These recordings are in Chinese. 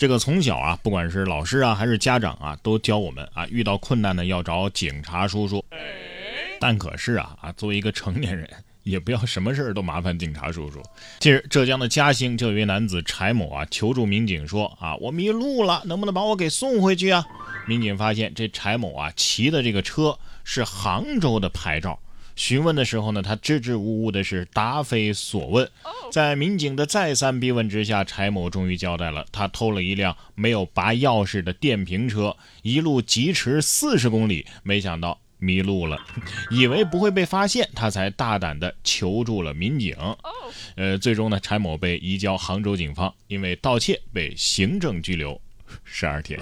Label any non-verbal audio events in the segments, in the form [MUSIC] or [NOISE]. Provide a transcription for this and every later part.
这个从小啊，不管是老师啊还是家长啊，都教我们啊，遇到困难呢要找警察叔叔。但可是啊啊，作为一个成年人，也不要什么事儿都麻烦警察叔叔。近日，浙江的嘉兴就有一位男子柴某啊求助民警说啊，我迷路了，能不能把我给送回去啊？民警发现这柴某啊骑的这个车是杭州的牌照。询问的时候呢，他支支吾吾的是答非所问。在民警的再三逼问之下，柴某终于交代了，他偷了一辆没有拔钥匙的电瓶车，一路疾驰四十公里，没想到迷路了，[LAUGHS] 以为不会被发现，他才大胆的求助了民警。呃，最终呢，柴某被移交杭州警方，因为盗窃被行政拘留十二天。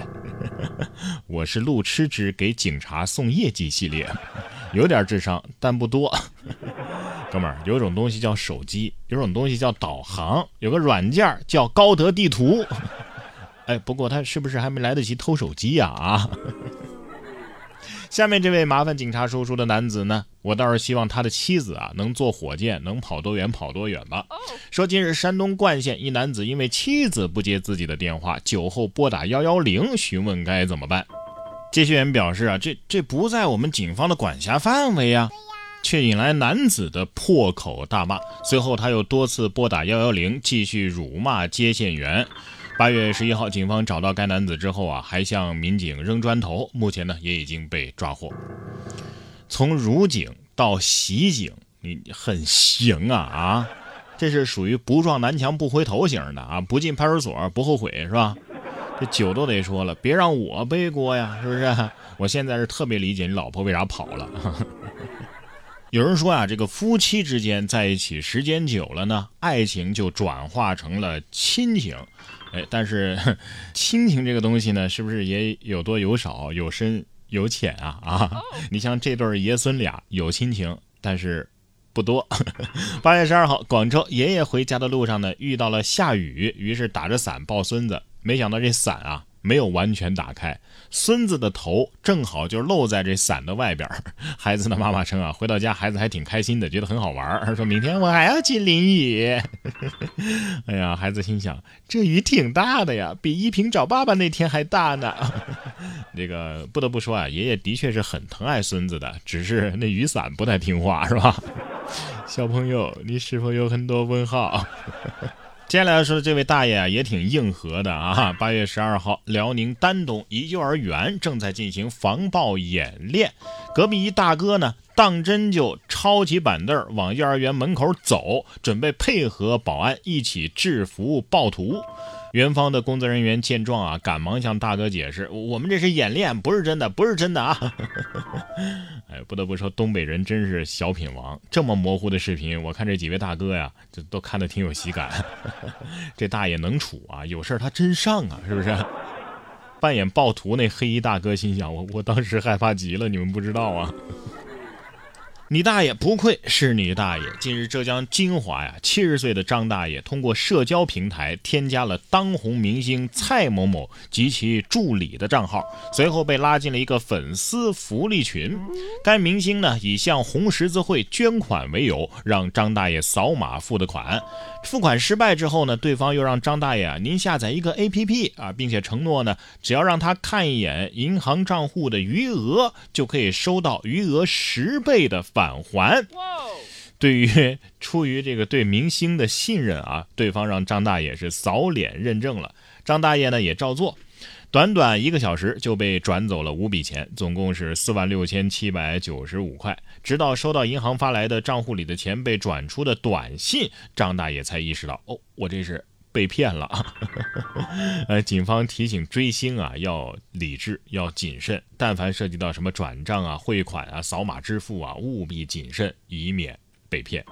[LAUGHS] 我是路痴之给警察送业绩系列。有点智商，但不多。[LAUGHS] 哥们儿，有种东西叫手机，有种东西叫导航，有个软件叫高德地图。[LAUGHS] 哎，不过他是不是还没来得及偷手机呀？啊！下面这位麻烦警察叔叔的男子呢，我倒是希望他的妻子啊能坐火箭，能跑多远跑多远吧。说近日山东冠县一男子因为妻子不接自己的电话，酒后拨打幺幺零询问该怎么办。接线员表示啊，这这不在我们警方的管辖范围呀，却引来男子的破口大骂。随后他又多次拨打幺幺零，继续辱骂接线员。八月十一号，警方找到该男子之后啊，还向民警扔砖头。目前呢，也已经被抓获。从辱警到袭警，你很行啊啊！这是属于不撞南墙不回头型的啊，不进派出所不后悔是吧？这酒都得说了，别让我背锅呀，是不是？我现在是特别理解你老婆为啥跑了。[LAUGHS] 有人说啊，这个夫妻之间在一起时间久了呢，爱情就转化成了亲情。哎，但是 [LAUGHS] 亲情这个东西呢，是不是也有多有少，有深有浅啊？啊，你像这对爷孙俩有亲情，但是不多。[LAUGHS] 八月十二号，广州爷爷回家的路上呢，遇到了下雨，于是打着伞抱孙子。没想到这伞啊没有完全打开，孙子的头正好就露在这伞的外边。孩子的妈妈称啊，回到家孩子还挺开心的，觉得很好玩。说明天我还要去淋雨。[LAUGHS] 哎呀，孩子心想，这雨挺大的呀，比依萍找爸爸那天还大呢。[LAUGHS] 这个不得不说啊，爷爷的确是很疼爱孙子的，只是那雨伞不太听话，是吧？小朋友，你是否有很多问号？接下来要说的这位大爷啊，也挺硬核的啊。八月十二号，辽宁丹东一幼儿园正在进行防爆演练，隔壁一大哥呢，当真就抄起板凳往幼儿园门口走，准备配合保安一起制服暴徒。元芳的工作人员见状啊，赶忙向大哥解释：“我们这是演练，不是真的，不是真的啊！” [LAUGHS] 哎，不得不说，东北人真是小品王。这么模糊的视频，我看这几位大哥呀，这都看得挺有喜感。[LAUGHS] 这大爷能处啊，有事他真上啊，是不是？[LAUGHS] 扮演暴徒那黑衣大哥心想：我我当时害怕极了，你们不知道啊。你大爷不愧是你大爷！近日，浙江金华呀，七十岁的张大爷通过社交平台添加了当红明星蔡某某及其助理的账号，随后被拉进了一个粉丝福利群。该明星呢，以向红十字会捐款为由，让张大爷扫码付的款。付款失败之后呢，对方又让张大爷啊，您下载一个 APP 啊，并且承诺呢，只要让他看一眼银行账户的余额，就可以收到余额十倍的。返还。对于 [LAUGHS] 出于这个对明星的信任啊，对方让张大爷是扫脸认证了，张大爷呢也照做，短短一个小时就被转走了五笔钱，总共是四万六千七百九十五块。直到收到银行发来的账户里的钱被转出的短信，张大爷才意识到，哦，我这是。被骗了，[LAUGHS] 呃，警方提醒追星啊，要理智，要谨慎。但凡涉及到什么转账啊、汇款啊、扫码支付啊，务必谨慎，以免被骗。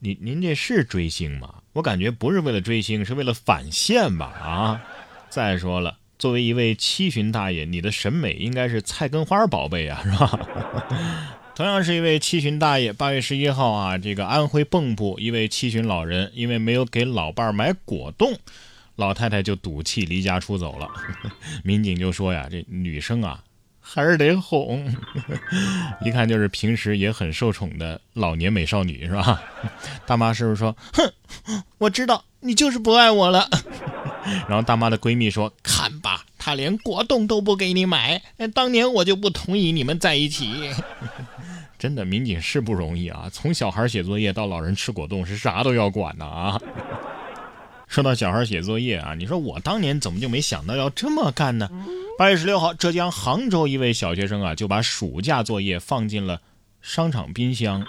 您您这是追星吗？我感觉不是为了追星，是为了返现吧？啊！再说了，作为一位七旬大爷，你的审美应该是菜根花宝贝啊，是吧？同样是一位七旬大爷，八月十一号啊，这个安徽蚌埠一位七旬老人，因为没有给老伴儿买果冻，老太太就赌气离家出走了。[LAUGHS] 民警就说呀，这女生啊，还是得哄，[LAUGHS] 一看就是平时也很受宠的老年美少女，是吧？[LAUGHS] 大妈是不是说，哼，我知道你就是不爱我了。然后大妈的闺蜜说：“看吧，他连果冻都不给你买，当年我就不同意你们在一起。[LAUGHS] ”真的，民警是不容易啊！从小孩写作业到老人吃果冻，是啥都要管的啊。[LAUGHS] 说到小孩写作业啊，你说我当年怎么就没想到要这么干呢？八月十六号，浙江杭州一位小学生啊，就把暑假作业放进了商场冰箱。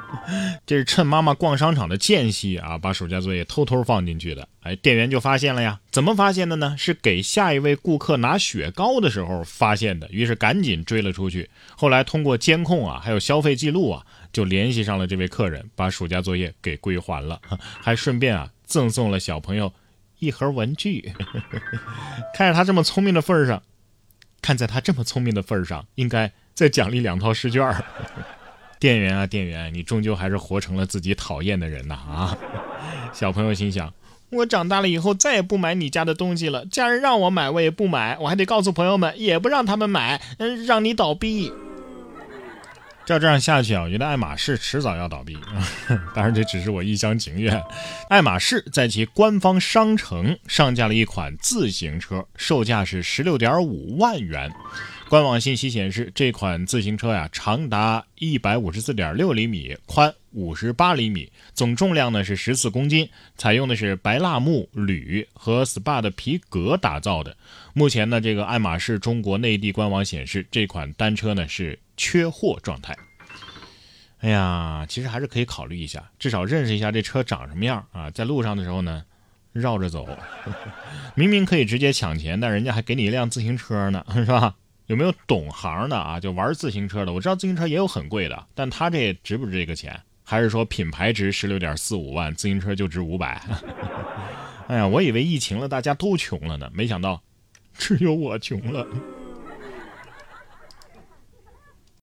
[LAUGHS] 这是趁妈妈逛商场的间隙啊，把暑假作业偷偷放进去的。哎，店员就发现了呀？怎么发现的呢？是给下一位顾客拿雪糕的时候发现的。于是赶紧追了出去。后来通过监控啊，还有消费记录啊，就联系上了这位客人，把暑假作业给归还了，[LAUGHS] 还顺便啊赠送了小朋友一盒文具。[LAUGHS] 看在他这么聪明的份上，看在他这么聪明的份上，应该再奖励两套试卷。[LAUGHS] 店员啊，店员，你终究还是活成了自己讨厌的人呐！啊，[LAUGHS] 小朋友心想：我长大了以后再也不买你家的东西了，家人让我买我也不买，我还得告诉朋友们，也不让他们买，嗯，让你倒闭。照这样下去啊，我觉得爱马仕迟早要倒闭。[LAUGHS] 当然，这只是我一厢情愿。爱马仕在其官方商城上架了一款自行车，售价是十六点五万元。官网信息显示，这款自行车呀，长达一百五十四点六厘米，宽五十八厘米，总重量呢是十四公斤，采用的是白蜡木、铝和 SPA 的皮革打造的。目前呢，这个爱马仕中国内地官网显示，这款单车呢是缺货状态。哎呀，其实还是可以考虑一下，至少认识一下这车长什么样啊，在路上的时候呢，绕着走。[LAUGHS] 明明可以直接抢钱，但人家还给你一辆自行车呢，是吧？有没有懂行的啊？就玩自行车的，我知道自行车也有很贵的，但他这值不值这个钱？还是说品牌值十六点四五万，自行车就值五百？[LAUGHS] 哎呀，我以为疫情了大家都穷了呢，没想到只有我穷了。